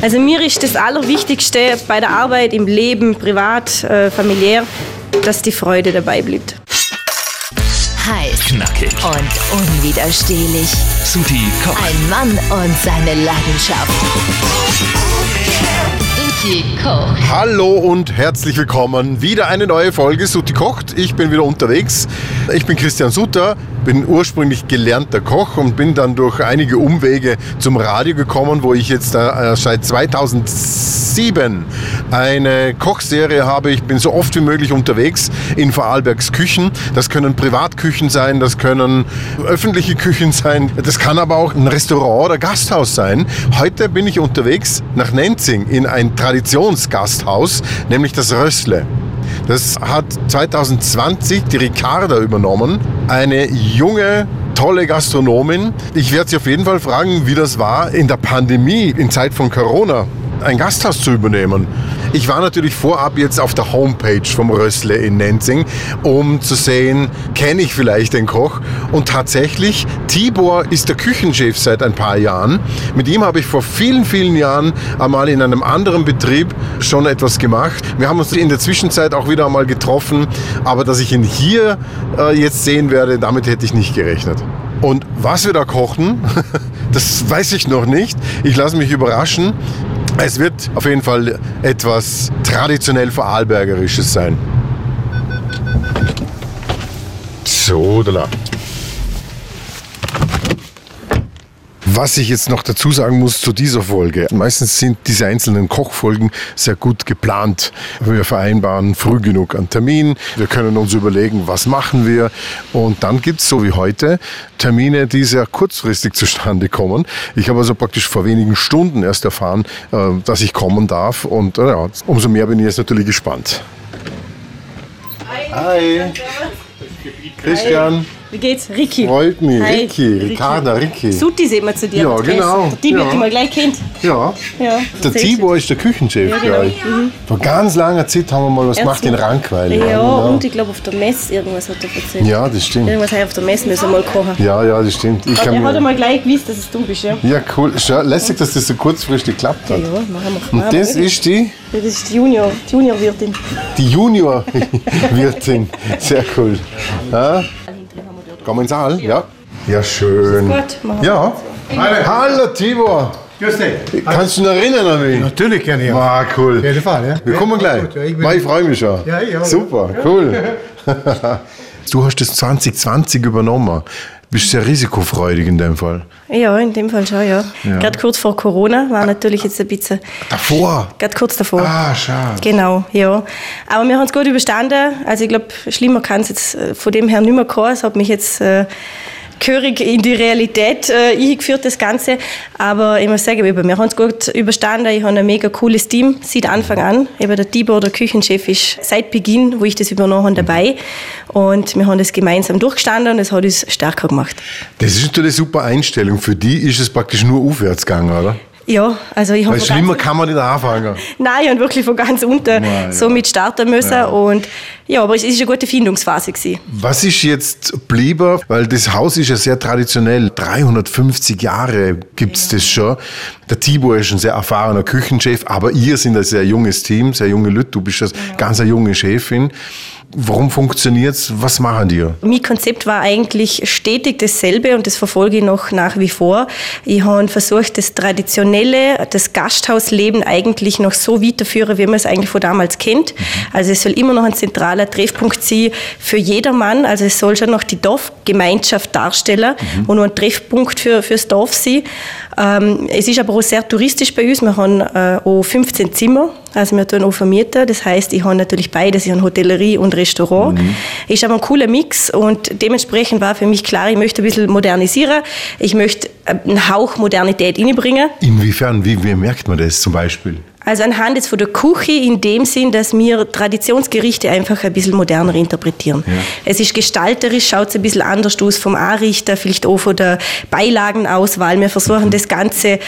Also mir ist das Allerwichtigste bei der Arbeit, im Leben, privat, äh, familiär, dass die Freude dabei bleibt. Heiß Knackig. und unwiderstehlich. Suti kocht. Ein Mann und seine Leidenschaft. Suti kocht. Hallo und herzlich willkommen. Wieder eine neue Folge Sutti kocht. Ich bin wieder unterwegs. Ich bin Christian Sutter, bin ursprünglich gelernter Koch und bin dann durch einige Umwege zum Radio gekommen, wo ich jetzt äh, seit 2007 eine Kochserie habe. Ich bin so oft wie möglich unterwegs in Vorarlbergs Küchen. Das können Privatküchen sein, das können öffentliche Küchen sein, das kann aber auch ein Restaurant oder Gasthaus sein. Heute bin ich unterwegs nach Nenzing in ein Traditionsgasthaus, nämlich das Rössle. Das hat 2020 die Ricarda übernommen. Eine junge, tolle Gastronomin. Ich werde sie auf jeden Fall fragen, wie das war in der Pandemie, in Zeit von Corona, ein Gasthaus zu übernehmen. Ich war natürlich vorab jetzt auf der Homepage vom Rössle in Nenzing, um zu sehen, kenne ich vielleicht den Koch. Und tatsächlich, Tibor ist der Küchenchef seit ein paar Jahren. Mit ihm habe ich vor vielen, vielen Jahren einmal in einem anderen Betrieb schon etwas gemacht. Wir haben uns in der Zwischenzeit auch wieder einmal getroffen, aber dass ich ihn hier äh, jetzt sehen werde, damit hätte ich nicht gerechnet. Und was wir da kochen, das weiß ich noch nicht. Ich lasse mich überraschen. Es wird auf jeden Fall etwas traditionell Vorarlbergerisches sein. So, da. Was ich jetzt noch dazu sagen muss zu dieser Folge. Meistens sind diese einzelnen Kochfolgen sehr gut geplant. Wir vereinbaren früh genug einen Termin. Wir können uns überlegen, was machen wir. Und dann gibt es, so wie heute, Termine, die sehr kurzfristig zustande kommen. Ich habe also praktisch vor wenigen Stunden erst erfahren, äh, dass ich kommen darf. Und äh, ja, umso mehr bin ich jetzt natürlich gespannt. Hi. Christian. Wie geht's? Ricky. Freut mich. Hi. Ricky, Ricarda, Ricky. Sutti sehen wir zu dir. Ja, genau. Die wird Ja. mal gleich kennt. Ja. Ja. Der Tibor ist der Küchenchef, Ja, genau. ich. Vor ganz langer Zeit haben wir mal was gemacht in Rankweil. Ja, genau. und ich glaube auf der Messe irgendwas hat er erzählt. ja, das stimmt. Irgendwas habe ich auf der Messe müssen wir mal kochen. Ja, ja, das stimmt. Ich Er hat einmal gleich gewusst, dass es du bist, ja? ja, cool. Schau, lässig, dass das so kurzfristig geklappt hat. Ja, machen wir. Und das ist die, Das ist die Junior, die Junior-Wirtin. die Junior-Wirtin. Sehr cool. Ja? Kommen wir ins Saal? Ja. Ja, schön. Gut, machen. Ja. Hallo Tibor. Grüß dich. Kannst du dich noch erinnern an mich? Natürlich gerne, ja. War cool. Auf jeden Fall, ja. Wir Ja, kommen gleich. gut, ja, ich bin- Weil ich freue mich schon. Ja, ich auch. Super, cool. du hast das 2020 übernommen. Bist sehr risikofreudig in dem Fall. Ja, in dem Fall schon, ja. Gerade kurz vor Corona war natürlich jetzt ein bisschen, Davor. gerade kurz davor. Ah, schade. Genau, ja. Aber wir haben es gut überstanden. Also ich glaube, schlimmer kann es jetzt äh, von dem her nicht mehr kommen. Es hat mich jetzt äh, gehörig in die Realität äh, eingeführt, das Ganze. Aber ich muss sagen, wir haben es gut überstanden. Ich habe ein mega cooles Team seit Anfang an. Eben der Tibor, der Küchenchef, ist seit Beginn, wo ich das übernommen habe, dabei. Und wir haben das gemeinsam durchgestanden und es hat uns stärker gemacht. Das ist natürlich eine super Einstellung. Für die ist es praktisch nur aufwärts gegangen, oder? Ja, also ich habe schlimmer ganz- kann man nicht anfangen. Nein, habe wirklich von ganz unten Ja, so ja. mit starten müssen. Ja. Und ja, aber es ist eine gute Findungsphase gewesen. Was ist jetzt geblieben? Weil das Haus ist ja sehr traditionell. 350 Jahre gibt's das schon. Der Tibor ist ein sehr erfahrener Küchenchef, aber ihr sind ein sehr junges Team, sehr junge Leute. Du bist eine ganz eine junge Chefin. Warum funktioniert's? Was machen die? Mein Konzept war eigentlich stetig dasselbe und das verfolge ich noch nach wie vor. Ich habe versucht, das Traditionelle, das Gasthausleben eigentlich noch so weiterführen, wie man es eigentlich von damals kennt. Also es soll immer noch ein zentraler Treffpunkt sein für jedermann. Also es soll schon noch die Dorfgemeinschaft darstellen und nur ein Treffpunkt für, fürs Dorf sein. Ähm, es ist aber auch sehr touristisch bei uns. Wir haben äh, auch 15 Zimmer, also wir tun auch vermieten. Das heißt, ich habe natürlich beides, ich habe Hotellerie und Restaurant. Ist aber ein cooler Mix und dementsprechend war für mich klar, ich möchte ein bisschen modernisieren. Ich möchte äh, einen Hauch Modernität reinbringen. Inwiefern? Wie, wie merkt man das zum Beispiel? Also anhand jetzt von der Küche in dem Sinn, dass wir Traditionsgerichte einfach ein bisschen moderner interpretieren. Es ist gestalterisch, schaut es ein bisschen anders aus vom Anrichter, vielleicht auch von der Beilagenauswahl. Wir versuchen das Ganze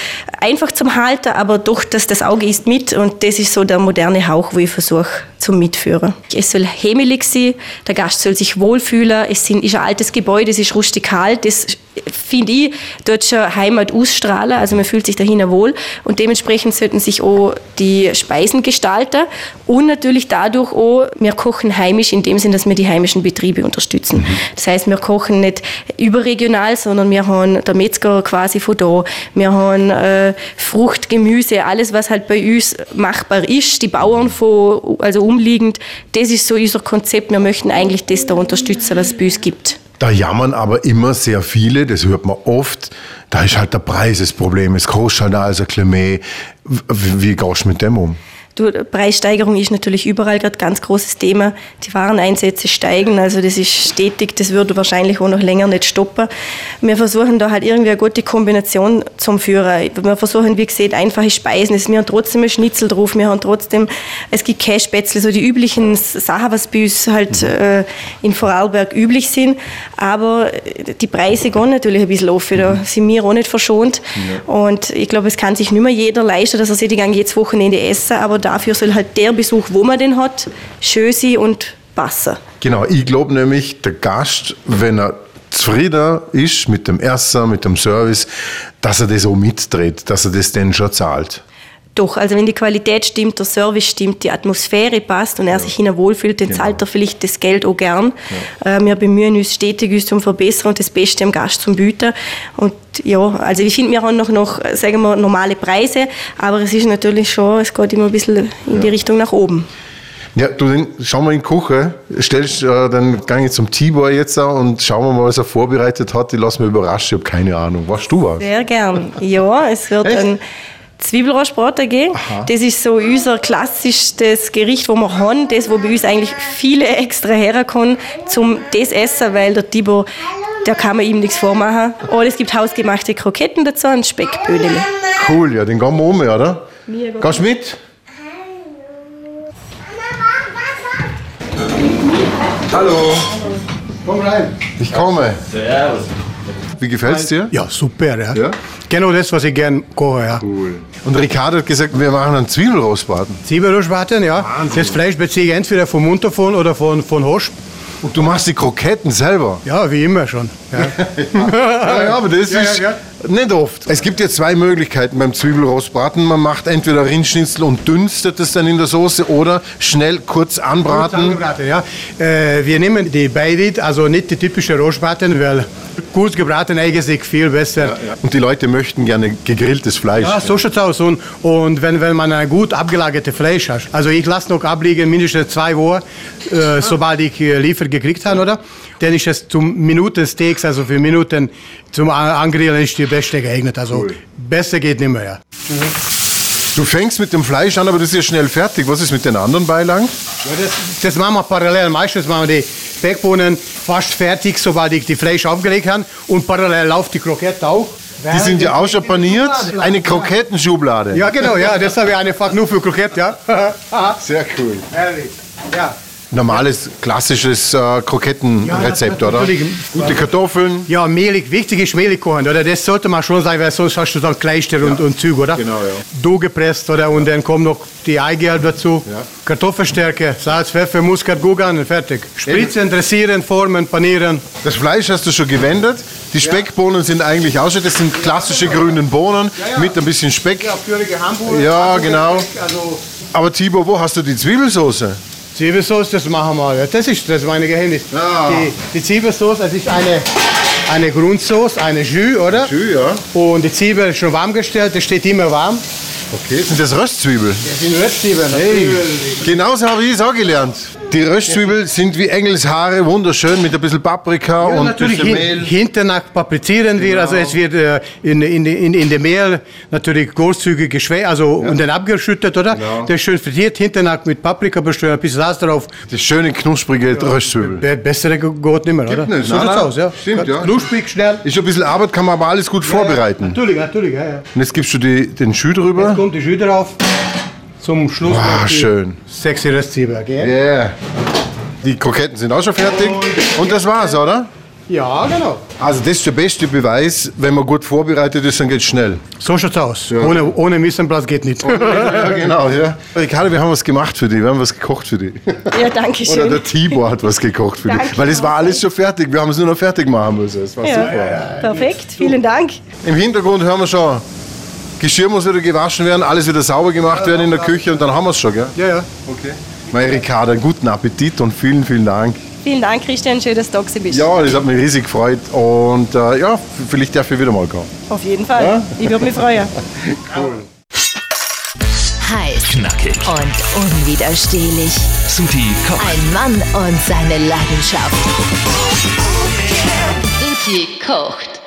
einfach zum Halten, aber doch, dass das Auge ist mit und das ist so der moderne Hauch, wo ich versuche zum Mitführen. Es soll heimelig sein, der Gast soll sich wohlfühlen, es sind, ist ein altes Gebäude, es ist rustikal, das finde ich, dort schon Heimat ausstrahlen, also man fühlt sich dahin wohl. Und dementsprechend sollten sich auch die Speisen gestalten. Und natürlich dadurch auch, wir kochen heimisch in dem Sinn, dass wir die heimischen Betriebe unterstützen. Das heißt, wir kochen nicht überregional, sondern wir haben der Metzger quasi von da, wir haben äh, Frucht, Gemüse, alles was halt bei uns machbar ist, die Bauern von, also umliegend, das ist so unser Konzept, wir möchten eigentlich das da unterstützen, was es bei uns gibt. Da jammern aber immer sehr viele, das hört man oft, da ist halt der Preis das Problem, es kostet halt also ein mehr. Wie, wie gehst du mit dem um? Du, Preissteigerung ist natürlich überall gerade ganz großes Thema. Die Wareneinsätze steigen, also das ist stetig, das würde wahrscheinlich auch noch länger nicht stoppen. Wir versuchen da halt irgendwie eine gute Kombination zum Führen. Wir versuchen, wie gesagt, einfache Speisen. Wir haben trotzdem ein Schnitzel drauf, wir haben trotzdem, es gibt Kässpätzle, so die üblichen Sachen, was bei uns halt äh, in Vorarlberg üblich sind. Aber die Preise gehen natürlich ein bisschen auf, da sind wir auch nicht verschont. Und ich glaube, es kann sich nicht mehr jeder leisten, dass er sich die ganze jedes Wochenende essen, aber dafür soll halt der Besuch, wo man den hat, schön sein und passen. Genau, ich glaube nämlich, der Gast, wenn er zufrieden ist mit dem Essen, mit dem Service, dass er das auch mitdreht, dass er das dann schon zahlt. Doch, also wenn die Qualität stimmt, der Service stimmt, die Atmosphäre passt und er sich hinein wohlfühlt, dann Genau. zahlt er vielleicht das Geld auch gern. Äh, wir bemühen uns stetig, uns zum Verbessern und das Beste am Gast zum Bieten. Und ja, also ich finde, wir haben noch, noch, sagen wir, normale Preise, aber es ist natürlich schon, es geht immer ein bisschen in die Richtung nach oben. Ja, du, dann schauen wir in die Küche, stellst, äh, dann gehe ich zum Tibor jetzt und schauen wir mal, was er vorbereitet hat. Ich lasse mich überraschen, ich habe keine Ahnung. Weißt du was? Sehr gern. Ja, es wird Echt? ein Zwiebelrostbraten geben. Das ist so unser klassischstes Gericht, wo wir haben, das, wo bei uns eigentlich viele extra herkommen, zum das essen, weil der Tibor, da kann man ihm nichts vormachen. Und es gibt hausgemachte Kroketten dazu und Speckböhnchen. Cool, ja, den gehen wir um, oder? Gehst du mit? Hallo, Komm rein. ich komme. Wie gefällt's dir? Ja, super, ja. Ja? Genau das, was ich gern koche, ja. Cool. Und Ricardo hat gesagt, wir machen einen Zwiebelrostbraten. Zwiebelrostbraten, ja. Das Fleisch beziehe ich entweder vom Unterfon oder von, von Hosp. Und du machst die Kroketten selber. Ja, wie immer schon. Ja. Ja, ja, aber das Ja, ist ja, nicht oft. Es gibt ja zwei Möglichkeiten beim Zwiebelrostbraten. Man macht entweder Rindschnitzel und dünstet es dann in der Soße oder schnell kurz anbraten. Angebraten, ja. Äh, wir nehmen die Beirut, also nicht die typische Rostbraten, weil kurz gebraten eigentlich viel besser. Und die Leute möchten gerne gegrilltes Fleisch. Ja, so schaut's aus. Und, und wenn, wenn man ein gut abgelagertes Fleisch hat, also ich lasse noch abliegen mindestens zwei Wochen, äh, sobald ich äh, Liefer gekriegt habe, oder? Dann ist es zum Minutensteaks, also für Minuten zum Angrillen ist die beste geeignet. Also besser geht nicht mehr. Ja. Du fängst mit dem Fleisch an, aber das ist ja schnell fertig. Was ist mit den anderen Beilagen? Ja, das, das machen wir parallel. Meistens machen wir die Speckbohnen fast fertig, sobald ich die Fleisch aufgelegt habe. Und parallel läuft die Krokette auch. Die sind ja auch schon paniert. Eine Krokettenschublade. Ja, genau, ja, das habe ich einfach nur für Krokette, ja. Sehr cool. Herrlich. Ja. Normales, klassisches äh, Krokettenrezept, Ja, oder? Gute Kartoffeln. Ja, mehlig, wichtig ist mehlig kochen, oder? Das sollte man schon sein, weil sonst hast du dann Kleister und, und Züge, oder? Genau, ja. Dough gepresst, oder? Und dann kommt noch die Eigelb dazu, Ja. Kartoffelstärke, Salz, Pfeffer, Muskat, und fertig. Spritzen, dressieren, formen, panieren. Das Fleisch hast du schon gewendet. Die Speckbohnen sind eigentlich auch schon, das sind klassische grünen Bohnen mit ein bisschen Speck. Pürige Hamburger. Ja, genau. Also Aber Tibor, wo hast du die Zwiebelsauce? Zwiebelsauce, das machen wir. Das ist das ist mein Geheimnis. Ja. Die, die Zwiebelsauce, das ist eine, eine Grundsauce, eine Jus, oder? Jus, ja. Und die Zwiebel ist schon warm gestellt, das steht immer warm. Okay, sind das Röstzwiebeln? Das sind Röstzwiebeln. Hey, genauso habe ich es auch gelernt. Die Röstzwiebeln sind wie Engelshaare, wunderschön mit ein bisschen Paprika Ja, und natürlich bisschen Mehl. hinternach paprizieren wir, also es wird äh, in, in, in, in dem Mehl natürlich großzügig geschwächt, also und dann abgeschüttet, oder? Genau. Das ist schön frittiert, hinternach mit Paprika bestreut, ein bisschen Salz drauf. Das schöne, knusprige Röstzwiebel. Be bessere geht nicht mehr, oder? nicht, So sieht's aus, ja. Stimmt, ja. Knusprig, schnell. Ist ein bisschen Arbeit, kann man aber alles gut vorbereiten. Natürlich, natürlich, ja, ja. Und jetzt gibst du die, den Jus drüber. Jetzt kommt die Jus drauf. Zum Schluss Ah, schön. Sexy Röstzwiebel, gell? Yeah. Die Kroketten sind auch schon fertig. Und das war's, oder? Ja, genau. Also das ist der beste Beweis, wenn man gut vorbereitet ist, dann geht es schnell. So schaut's aus. Ohne, ohne Missenplatz geht nicht. ja, genau. Ja. Ricardo, wir haben was gemacht für dich, wir haben was gekocht für dich. Ja, danke Oder schön. der Tibor hat was gekocht für dich. Weil es war alles schon fertig, wir haben es nur noch fertig machen müssen. Es war super. Ja, perfekt, vielen Dank. Im Hintergrund hören wir schon, Geschirr muss wieder gewaschen werden, alles wieder sauber gemacht werden in der Küche und dann haben wir es schon, gell? Ja, ja. Okay. Mein Ricardo, guten Appetit und vielen, vielen Dank. Vielen Dank, Christian, schön, dass du da bist. Ja, das hat mich riesig gefreut und äh, ja, vielleicht darf ich wieder mal kommen. Auf jeden Fall. Ich würde mich freuen. Heiß Knackig. und unwiderstehlich. Suti kocht. Ein Mann und seine Leidenschaft. Suti kocht.